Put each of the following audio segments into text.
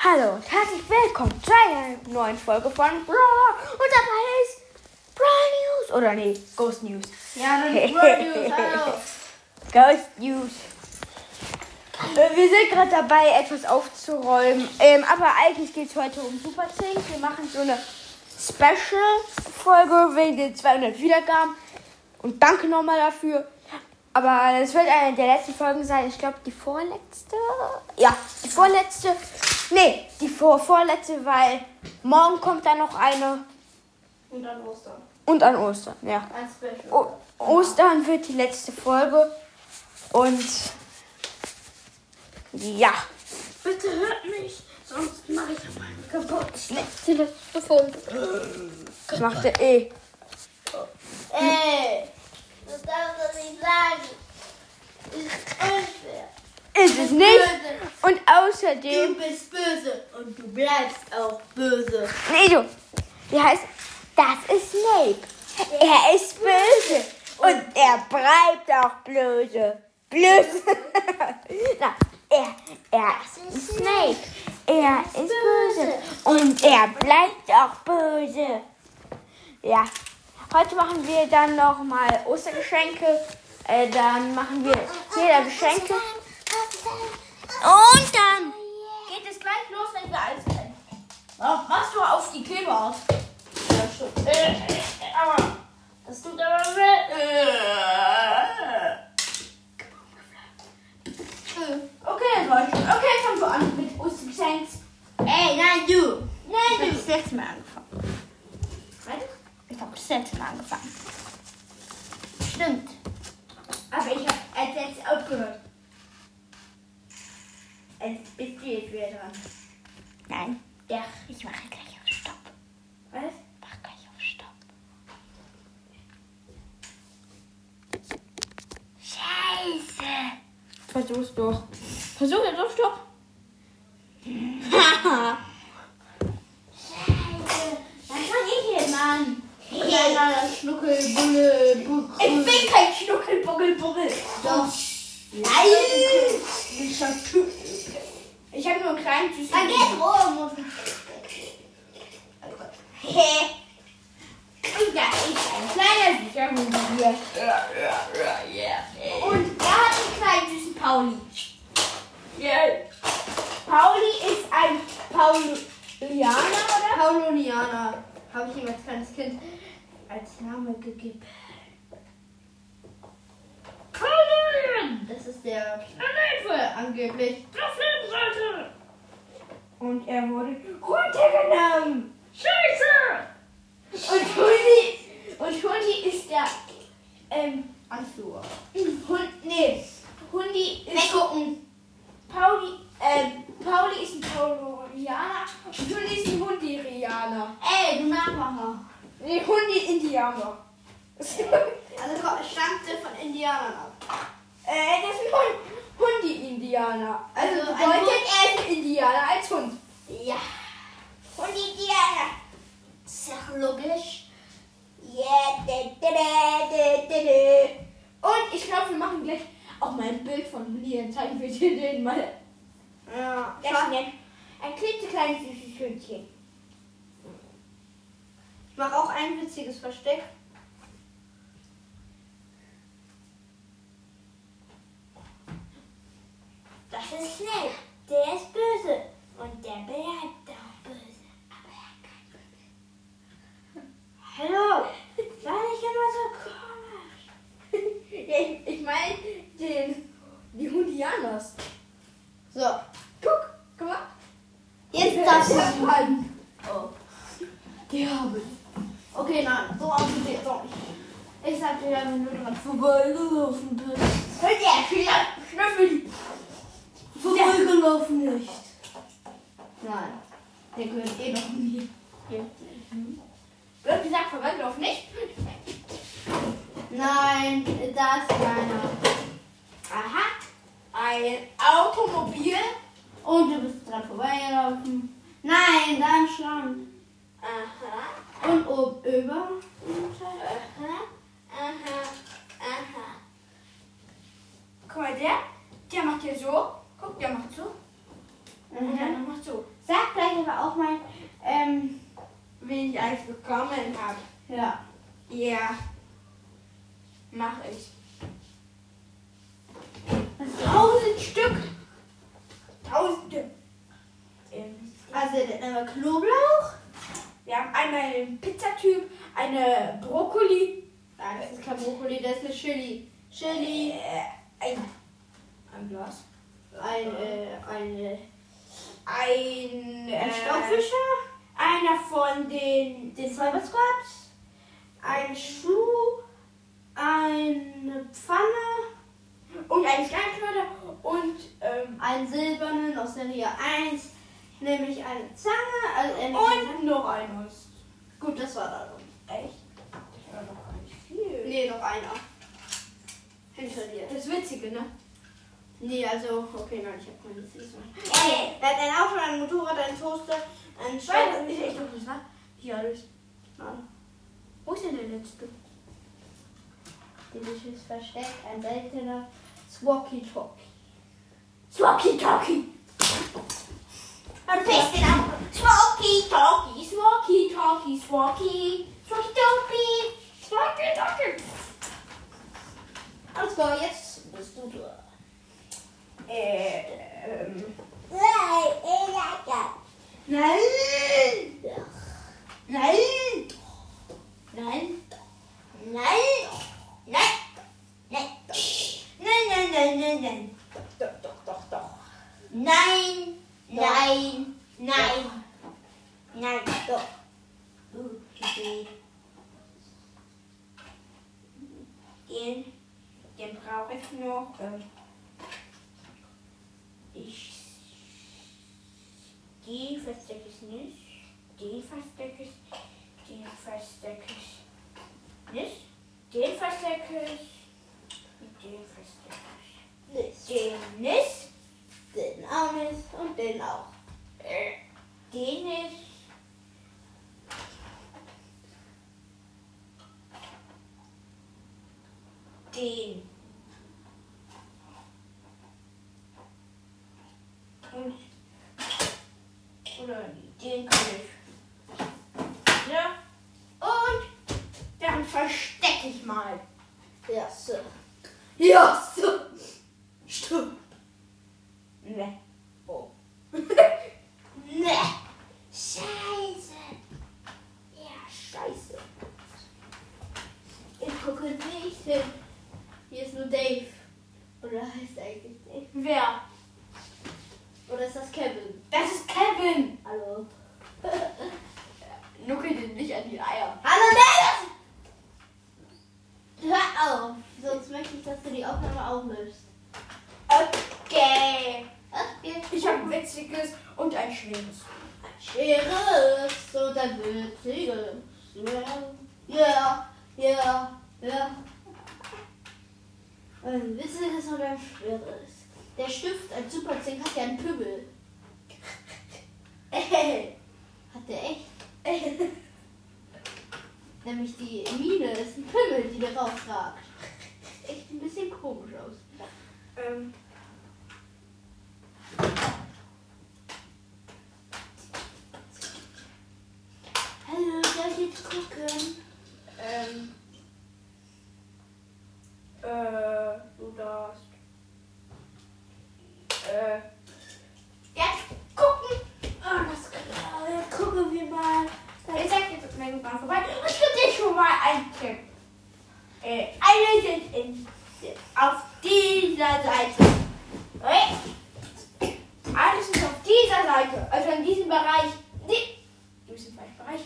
Hallo und herzlich willkommen zu einer neuen Folge von Brawler. Und dabei ist Brawl News. Oder nee, Ghost News. Ja, dann Brawl News, hallo. Ghost News. Äh, Wir sind gerade dabei, etwas aufzuräumen. Ähm, aber eigentlich geht es heute um Super Zink. Wir machen so eine Special-Folge wegen den 200 Wiedergaben. Und danke nochmal dafür. Aber es wird eine der letzten Folgen sein. Ich glaube, die vorletzte. Ja, die vorletzte. Nee, die vor vorletzte, weil morgen kommt dann noch eine. Und dann Ostern. Und an Ostern, ja. Ein Special. O Ostern wird die letzte Folge. Und. Ja. Bitte hört mich, sonst mache ich meinen kaputt. Die letzte Folge. Das macht er eh. Ey, das darfst du nicht sagen. Das ist unfair. Ist es nicht. Und außerdem. Du bist böse und du bleibst auch böse. Nee, du. Wie heißt. Das ist Snape. Er ist böse. Und er bleibt auch böse. Böse. Na, er, er ist Snape. Er ist böse. Und er bleibt auch böse. Ja. Heute machen wir dann nochmal Ostergeschenke. Äh, dann machen wir jeder Geschenke. Und dann geht es gleich los, wenn wir alles kennen. Machst du auf die Kleber aus? Ja, stimmt. Äh, äh, aber, das tut aber weh. Okay, das war schon. Okay, fangen wir an mit Ostergeschenks. Ey, nein, du. Ich Nein, habe du. das letzte Mal angefangen. Warte. Ich habe das letzte Mal angefangen. Stimmt. Aber ich habe als letztes aufgehört. Jetzt bist du jetzt wieder dran. Nein. Ja, ich mache gleich auf Stopp. Was? Mach gleich auf Stopp. Scheiße. Versuch's doch. Versuch jetzt auf Stopp. Scheiße. Dann fang ich jetzt an. Kleiner Schnuckelbulle. Ich bin kein Schnuckelbuckelbuckel. Doch. Nein. Ich hab, nur einen kleinen süßen. Dann geht's rum. Hä? Und da ist ein kleiner süßer Hund hier. Und er hat einen kleinen süßen Pauli. Pauli ist ein Paulianer, oder? Paulonianer. Habe ich ihm als kleines Kind als Name gegeben. Paulonian. Das ist der Planete angeblich. Und er wurde runtergenommen. Scheiße. Und Hundi, und Hundi ist der, ähm, Anführer. Hund, nee, Hundi ist, Weggucken. Pauli, ähm, Pauli ist ein Paulianer und Hundi ist ein Hundirianer. Ey, du Nachmacher. Nee, Hundi-Indianer. Also stammte von Indianern ab. äh, das ist ein Hund, Hundi-Indianer. Also, Also bedeutet, Hund- er ist ein Indianer als Hund. Ja. Hundi-Indianer. Ist ja logisch. Yeah, da, da, da, da, da. Und ich glaube, wir machen gleich auch mal ein Bild von. Dann zeigen wir dir den mal. Ja. Das ist ein, ein klitzekleines süßes Hündchen. Ich mache auch ein witziges Versteck. Das ist Snape. Der ist böse. Und der bleibt auch böse. Aber er hat kein Böse. Hallo. War nicht immer so komisch. ich ich meine den, die Hundianers. So. Guck, guck mal. Jetzt darfst Der du. Mann. Oh. Der habe Okay, nein. So aussieht jetzt auch nicht. Ich sag dir, wenn du dran vorbeigelaufen bist. Hör dir, Schnüffel. Vorbeigelaufen nicht. Nein. Der gehört eh noch mir. Wird gesagt, vorbeigelaufen nicht? Nein, da ist meiner. Aha. Ein Automobil. Und du bist dran vorbeigelaufen. Nein, da ein Schrank. Aha. Und oben über. Aha. Aha. Aha. Guck mal, der, der macht hier so. Guck, der macht so. Und der Mhm. macht so. Sag war auch mein. Ähm, Wie ich alles bekommen habe. ja. Ja. Mach ich. Tausend Stück. Tausende. Ähm, Also wir Knoblauch. Wir haben einmal einen Pizzatyp, eine Brokkoli, Nein, das ist kein Brokkoli, das ist eine Chili. Chili. äh, ein, ein Glas, Ein, äh, eine, ein, ein äh, Staubfischer. einer von den, Den Cyber Squad. Ein Schuh. Eine Pfanne. Und ein Steinknödel und, ähm, Einen silbernen aus Serie 1. Nämlich eine Zange. Also, und noch eines. Gut, das war da. Echt? Doch gar nicht viel. Nee, noch einer. Hinter dir. Das ist witzige, ne? Nee, also, okay, nein, ich hab keine Season. Ey, Er hat ein Auto, ein Motorrad, ein Toaster, ein Nein, das Staubfischer. ist echt noch nicht, ne? Hier alles. Nein. Wo ist denn der letzte? Delicious Versteck, ein seltener Swalkie Talkie. Swalkie Talkie. Am besten auch. Swalkie Talkie, Swalkie Talkie, Swalkie. Swalkie Talkie. Swalkie Talkie. Alles klar, jetzt bist du dran. Äh, ähm. Nein! Nein! Nein! Nein! Nein! Nein! Nein, nein, nein, nein, nein. Doch, doch, doch, doch. Nein! Nein! Nein! Nein, doch. Okay. Den, den brauche ich noch. Ähm, ich die verstecke ich nicht. Den verstecke ich. Den verstecke ich. Den verstecke ich. Und den verstecke Nicht. ich. Den nicht. Den auch nicht und den auch. Äh, Den nicht. Den. Und. Oder den kann ich. Ja. Und dann verstecke ich mal. Ja, so. Ja, so. Stimmt. Ne. Oh. ne. Scheiße. Ja, scheiße. Ich gucke nicht hin. Hier ist nur Dave. Oder heißt er eigentlich Dave? Wer? Oder ist das Kevin? Das ist Kevin. Hallo. Nuckel den nicht an die Eier. Hallo Dave! Hör auf, sonst möchte ich, dass du die Aufnahme auflöst. Okay. Okay. Ich habe ein witziges und ein schweres. ein schweres und ein witziges. Ja, ja, ja, ja. Ein witziges und ein schweres. Der Stift als Superzing hat ja einen Pümmel. Ey. Hat der echt? Nämlich die Mine ist ein Pimmel, die da rausragt. Echt ein bisschen komisch aus. Ähm. Hallo, darf ich jetzt gucken? Ähm. Äh, du darfst. Äh. Jetzt gucken! Ah, das klar. Ja, gucken wir mal. Ich sag jetzt ist mein Bahn vorbei. Und ich gebe dir schon mal einen Tipp. Äh, alle sind in, auf dieser Seite. Okay? Alle sind auf dieser Seite. Also in diesem Bereich. Die, du bist im falschen Bereich.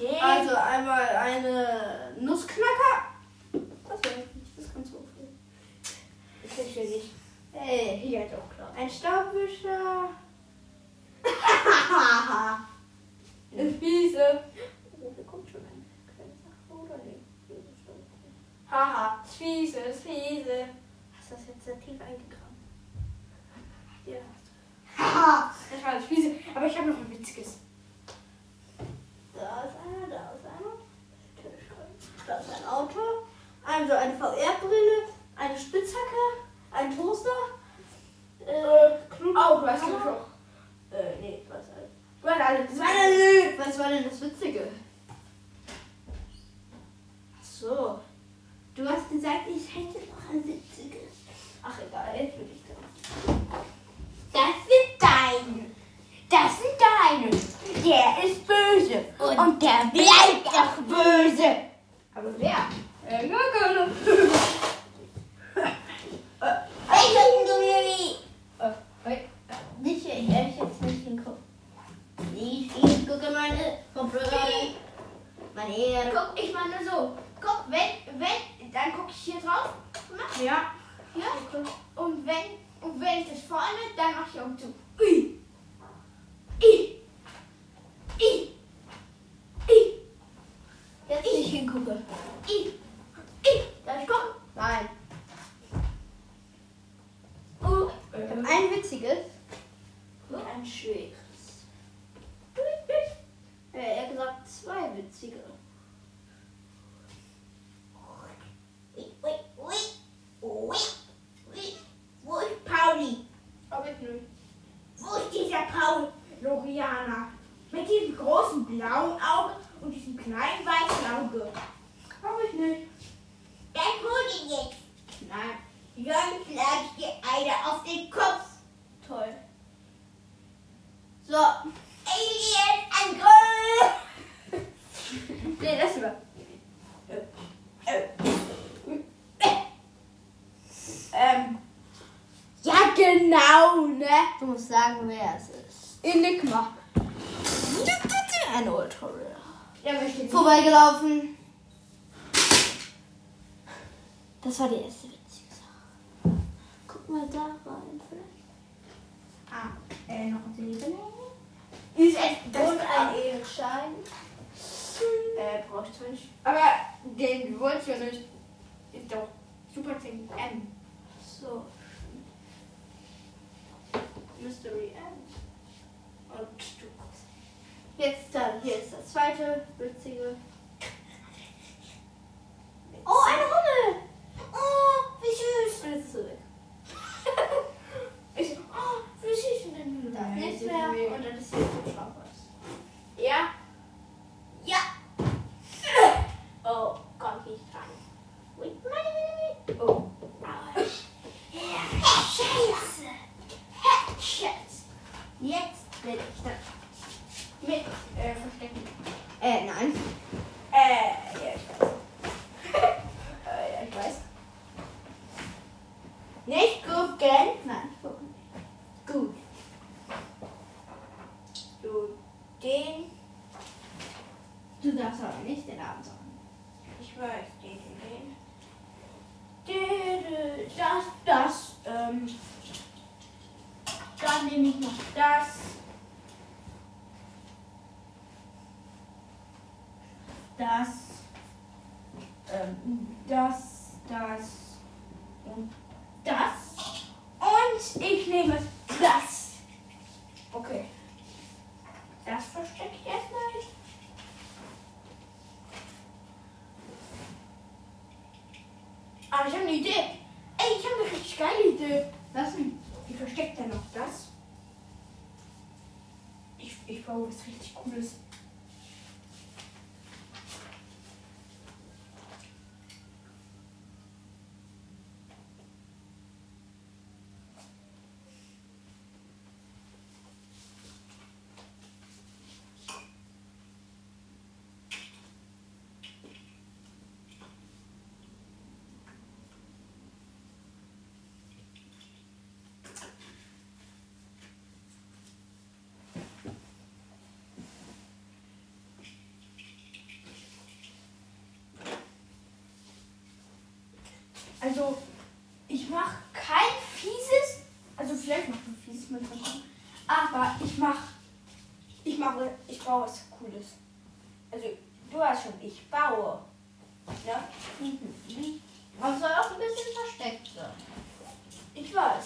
Den, Also einmal eine Nussknacker. Das wäre nicht, das kannst du aufnehmen. das ist ja nicht. Hey, Hier ist auch klar. Ein Staubwischer. Eine Fiese. Oh, da kommt schon eine kleine Sache, oder? Hier ist ein Staubwischer. Haha, das Fiese, das Fiese. Hast du das jetzt sehr tief eingegraben? Ja. Haha, das war das Fiese. Aber ich habe noch ein witziges. Da ist einer, da ist einer. Da ist ein Auto. Also eine VR-Brille, eine Spitzhacke, ein Toaster. Äh, Oh, du hast schon. Äh, nee, was alles. Das war denn, was war denn das Witzige? Ach so. Du hast gesagt, ich hätte noch ein witziges. Ach egal, jetzt bin ich dran. Das sind deine. Das sind deine. Der ist böse. Und, Und der bleibt auch böse. Aber wer? Äh, gar keine. Welchen du, Juli? Äh, wait. Nicht hier, ich werde jetzt nicht hingucken. Ich, ich gucke meine Kopfhörer. Meine Ehre. Guck, ich meine so. Guck, wenn, wenn, dann gucke ich hier drauf. Mach. Ja. Ja. Und wenn, und wenn ich das vorne, dann mach ich Augen zu. Ui. I. I. I. Jetzt nicht hingucke. I. I. Darf ich gucken? Nein. Uh. Ich habe ein witziges und ein schweres. Ja, er hat gesagt zwei witzige. Ui, ui, ui. Ui. Ui. Wo ist Pauli? Aber ich nicht. Wo ist dieser Paul? Loriana. Mit diesem großen blauen Auge und diesem kleinen weißen Auge. Aber ich nicht. Dann hol ihn jetzt. Nein. Sonst schlage ich dir eine auf den Kopf. Toll. So. Alien-Angriff! Nee, das über. Ähm. Ja, genau, ne? Du musst sagen, wer es ist. Enigma. Ein Ultra Rare. Der möchte nicht. Vorbeigelaufen. Das war die erste witzige Sache. Guck mal da rein vielleicht. Ah, äh, noch ein Silber. Ist es, das Und ein Edelstein. Äh, brauche ich zwar nicht. Aber den wolltest du ja nicht. Ist doch super 10 M. So. Mystery End. Und du. Jetzt dann, hier ist das zweite witzige. Oh, eine Hummel! Oh, wie süß. Und jetzt ist sie weg. Ich, oh, wie süß ist denn Da ist nichts mehr. Und dann ist hier so schwarz. Ja. Ja. Oh. Wait, meine, meine, meine. Oh. Ja, Scheiße. Jetzt bin ich da. Mit, äh, verstecken. Äh, nein. Äh, ja, ich weiß. äh, ja, ich weiß. Nicht gucken. Nein, ich gucke nicht. Gut. Du, den. Du darfst aber nicht den Namen sagen. Ich weiß, den, den, den. den, Das, das, ähm. Dann nehme ich noch das. Das. Ähm, das, das und das. Und ich nehme das. Okay. Das verstecke ich erstmal. Aber ich habe eine Idee. Ey, ich habe eine richtig geile Idee. Was denn? Wie versteckt er noch das? Ich, ich baue was richtig Cooles. Also, ich mache kein fieses, also vielleicht noch ein fieses mit aber ich mache, ich mache, ich baue was Cooles. Also, du hast schon, ich baue. Ja? Man soll auch ein bisschen versteckt sein. Ich weiß.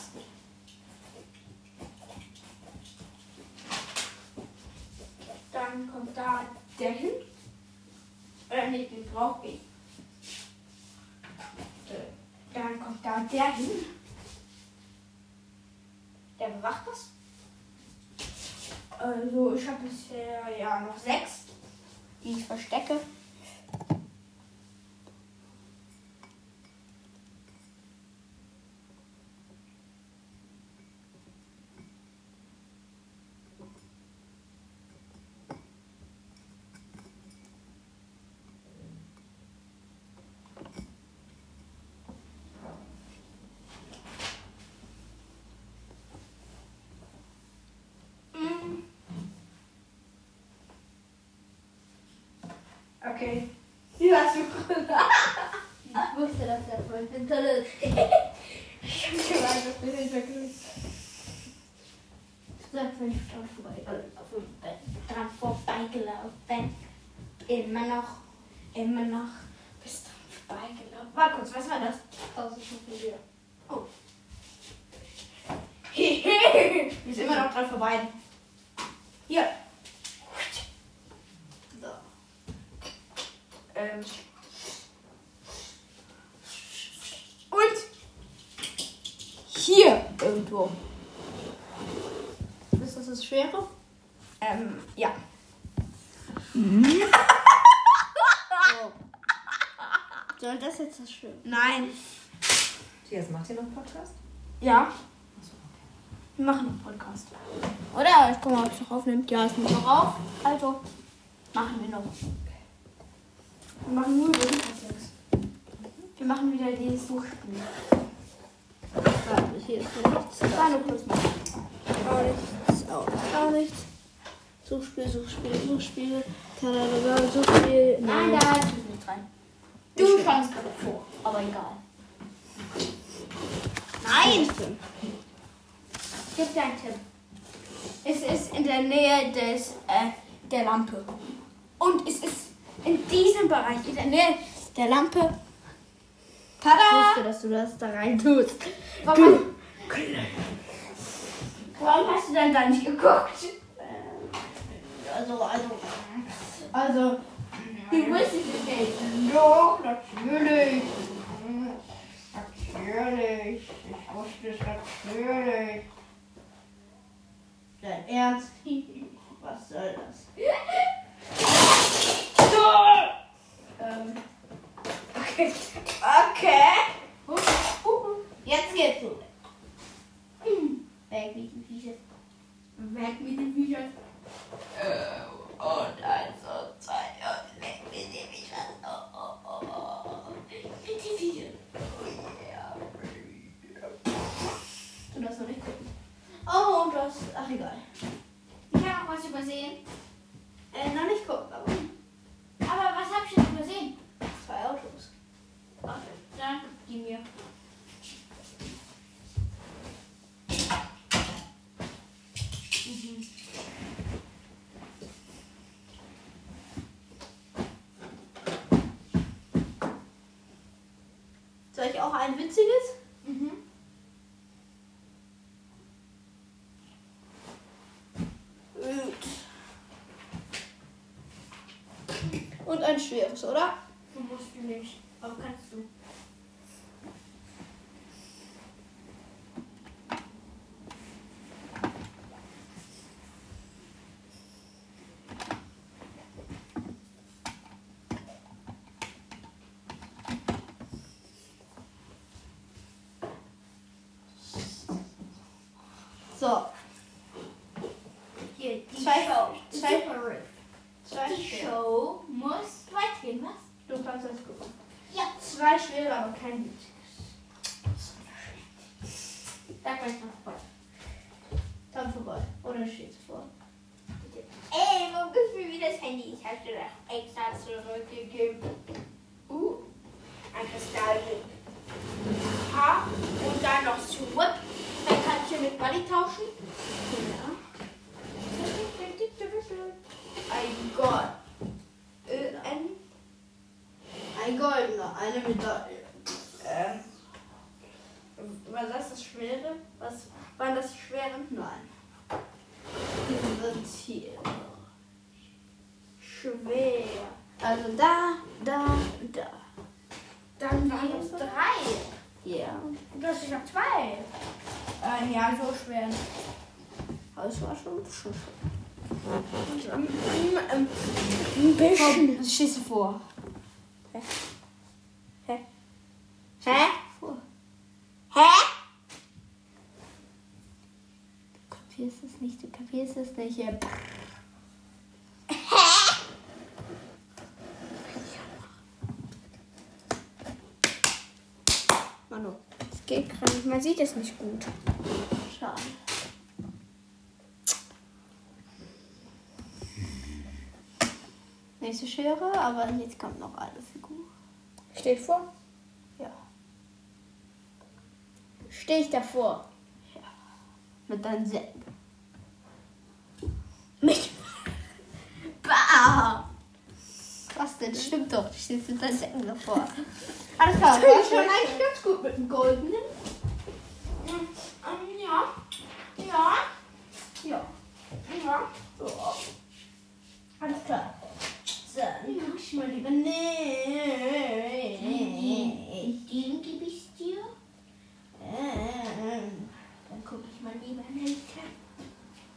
Dann kommt da der hin. Oder nee, den brauche ich. Äh, Dann kommt da der hin. Der bewacht das. Also ich habe bisher ja noch sechs, die ich verstecke. Okay. Die hast du Ich wusste, dass der Freund hinter ist. Ich hab schon mal das Bild hintergrund. Sag, wenn ich dran vorbeigelaufen bin. Dran vorbeigelaufen. Immer noch, immer noch. Bist dran vorbeigelaufen. Warte kurz, was war das? Schon von dir. Oh. Wir sind immer noch dran vorbei. Hier. Ähm. Und hier irgendwo. Ist das das Schwere? Ähm, ja. Oh. Soll das jetzt das Schwere? Nein. Tobias, macht ihr noch einen Podcast? Ja. Wir machen einen Podcast. Oder? Ich guck mal, ob es noch aufnimmt. Ja, es nimmt noch auf. Also, machen wir noch. Wir machen nur Wintersex. Wir machen wieder dieses Suchspiel. Warte, hier ist noch nichts. War nur kurz mal. Auch nichts, auch nichts, auch nichts. Suchspiel, Suchspiel, Suchspiel. Tadadada, Suchspiel. Nein, da ist nicht rein. Du standst gerade vor, aber egal. Nein! Gib dir einen Tipp. Es ist in der Nähe des, äh, der Lampe. Und es ist in diesem Bereich, in der Nähe der Lampe. Ich Tada! wusste, dass du das da rein tust. Warum, warum hast du dann da nicht geguckt? Also, also. Also, du wusstest es nicht. Doch. Natürlich. Ich wusste es natürlich. Dein Ernst? Was soll das? Ähm. Okay. Okay. Jetzt geht's los. Weg mit den Viechern. Weg mit den Büchern. Und also zwei und weg mit den Büchern. Oh, oh, oh, oh. Mit den Büchern. Oh yeah. Du darfst noch nicht gucken. Oh, und das. Ach, egal. Ich habe noch was übersehen. Äh, noch nicht gucken, aber Aber was habe ich denn übersehen? zwei Autos. Gib die mir. Soll ich auch ein witziges? Mhm. Und ein schweres, oder? Du musst du nicht. Aber kannst du. So, Hier, die Zwei- Show. zwei- zwei Die. Show muss weitergehen, was? Du kannst das gucken. Ja. Zwei schwere, aber kein witziges. Sag mal noch voll. Dann vorbei. Oder steht's vor? Ey, wo du mir wieder das Handy? Ich hab dir doch extra zurückgegeben. Uh, ein Kristall. Ha, und dann noch zurück. Du mit Buddy tauschen. Ja. Ein Gott. Äh, ein, Ein goldener, eine Medaille. ähm, war das das Schwere? Was waren das die Schweren? Nein. Hier. Schwer. Also da, da, da. Dann waren es drei. Ja. Du hast ich noch zwei. Äh, ja, so schwer. Aber es war schon, schon schön. Ein bisschen. Was stehst du vor? Hä? Hä? Du kapierst es nicht, du kapierst es nicht. Ja. Manu, Es geht gerade nicht. Man sieht es nicht gut. schade. Nächste Schere, aber jetzt kommt noch eine Figur. Steht vor. Ja. Stehe ich davor. Mit deinen Säcken. Mit. Bah! Denn? Stimmt doch. Du stehst mit deinen Säcken davor. Alles klar, warst schon eigentlich ganz gut mit dem Goldenen. Ja. Ja. Ja. Ja. So. Alles klar. So, dann mach ich mal lieber. Nee. Den gebe ich dir. Ähm, Dann gucke ich mal lieber nicht.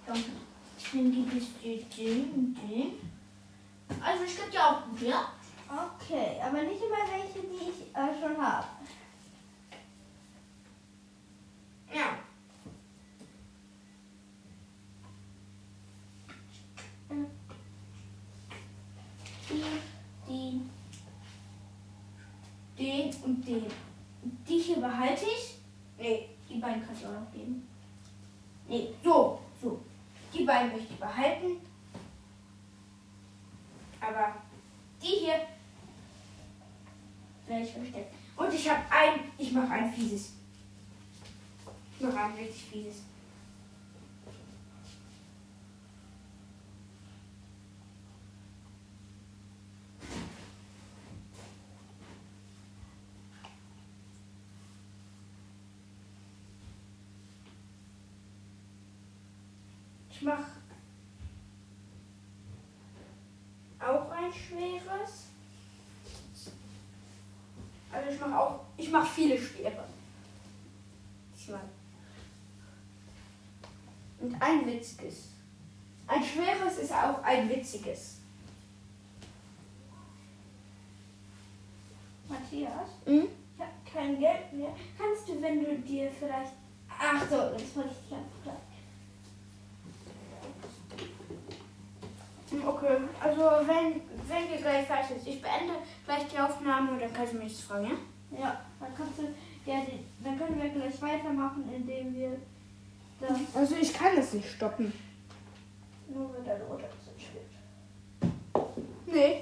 Dann gebe ich dir den den. Also ich gebe dir auch gut, ja? Okay, aber nicht immer welche, die ich äh, schon habe. Ja. Den, den, den und den. Die hier behalte ich. Nee, die beiden kannst du auch noch geben. Nee, so, so. Die beiden möchte ich behalten. Aber die hier werde ich verstecken. Und ich habe ein. Ich mache ein fieses. Ich mache ein richtig fieses. Ich mache auch ein schweres. Also ich mache auch, ich mache viele schwere. Diesmal. Und ein witziges. Ein schweres ist auch ein witziges. Matthias, Mhm. ich habe kein Geld mehr. Kannst du, wenn du dir vielleicht. Ach so, das wollte ich dir einfach sagen. Hm, Okay, also wenn, wenn dir gleich fertig ist, ich beende gleich die Aufnahme und dann kannst du mich das fragen, ja? Ja, dann kannst du. Ja, die, dann können wir gleich weitermachen, indem wir das Also ich kann das nicht stoppen. nur mit der Mutter spielt. Nee.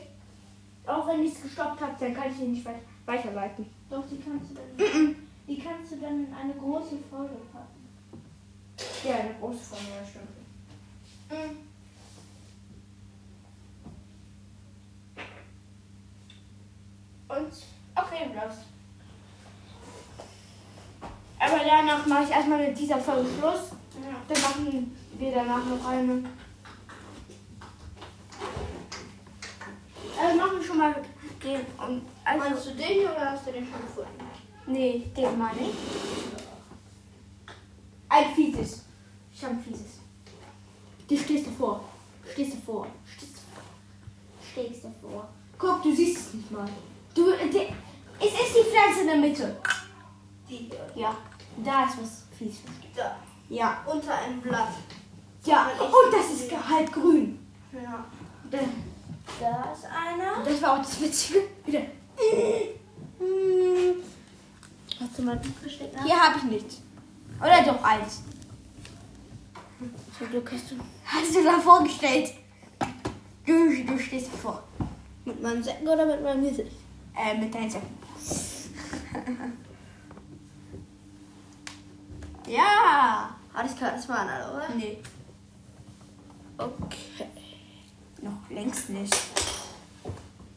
Auch wenn ich es gestoppt habe, dann kann ich ihn nicht weit weiterleiten. Doch, die kannst du dann. Die kannst du dann in eine große Folge packen. Ja, eine große Folge, ja, stimmt. Mhm. Und okay, los. Aber danach mache ich erstmal mit dieser Folge Schluss. Dann machen wir danach noch eine. Also machen wir schon mal den. Und also, Meinst du den hier oder hast du den schon gefunden? nee, den meine ich. Ein fieses. Ich habe ein fieses. Die stehst du vor. Stehst du vor. Stehst du vor. Stehst du vor. Guck, du siehst es nicht mal. Du, die, es ist die Pflanze in der Mitte. Die hier. Ja, da ist was fies. Da. Ja. Unter einem Blatt. Ja, und das ist halt grün. Ja. Das Da ist einer. das war auch das Witzige. Wieder. Hast du mal ein Buch gesteckt? Hier habe ich nichts. Oder doch eins. Zum Glück hast du. Hast du da vorgestellt? Du, du stehst vor. Mit meinem Säcken oder mit meinem Gesicht? Äh, mit deinen Säcken. Ja. Hatte ich gerade das waren alle, oder? Nee, Okay. noch längst nicht.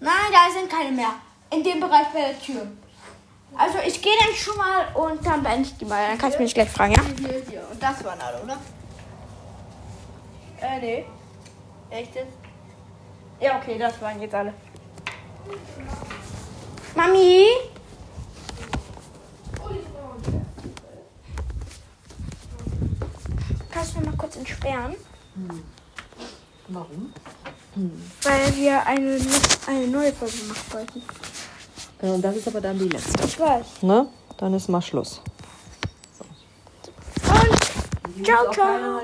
Nein, da sind keine mehr. In dem Bereich bei der Tür. Also ich gehe dann schon mal und dann beende ich die mal. Dann kannst du mich gleich fragen, ja? Hier, hier. Und das waren alle, oder? Äh, nee. Echt jetzt? Ja, okay, das waren jetzt alle. Mami? Kannst du mir mal kurz entsperren? Warum? Weil wir eine, eine neue Folge machen wollten. Genau, und das ist aber dann die letzte. Ich weiß. Ne? Dann ist mal Schluss. Und ciao, ciao.